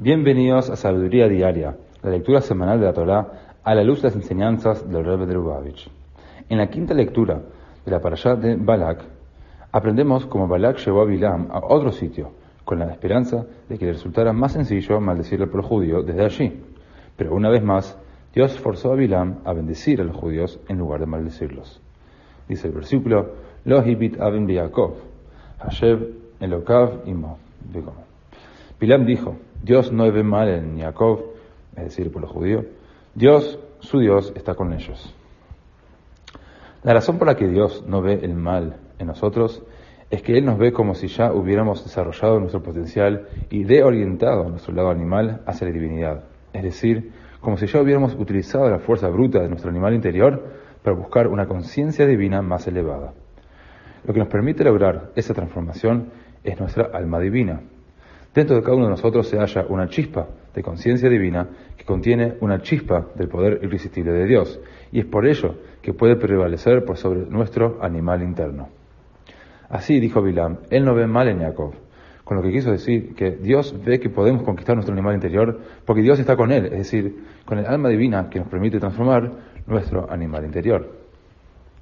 Bienvenidos a Sabiduría Diaria, la lectura semanal de la Torá a la luz de las enseñanzas del Rebbe de. En la quinta lectura de la parashá de Balak, aprendemos cómo Balak llevó a Bilam a otro sitio, con la esperanza de que le resultara más sencillo maldecir al pueblo judío desde allí. Pero una vez más, Dios forzó a Bilam a bendecir a los judíos en lugar de maldecirlos. Dice el versículo, Lo hibit aben Yaakov, Hashem elokav imo, Bilam dijo, Dios no ve mal en Jacob, es decir, por los judíos. Dios, su Dios, está con ellos. La razón por la que Dios no ve el mal en nosotros es que Él nos ve como si ya hubiéramos desarrollado nuestro potencial y reorientado nuestro lado animal hacia la divinidad. Es decir, como si ya hubiéramos utilizado la fuerza bruta de nuestro animal interior para buscar una conciencia divina más elevada. Lo que nos permite lograr esa transformación es nuestra alma divina, Dentro de cada uno de nosotros se halla una chispa de conciencia divina que contiene una chispa del poder irresistible de Dios, y es por ello que puede prevalecer por sobre nuestro animal interno. Así dijo Bilam, él no ve mal en Jacob, con lo que quiso decir que Dios ve que podemos conquistar nuestro animal interior porque Dios está con él, es decir, con el alma divina que nos permite transformar nuestro animal interior.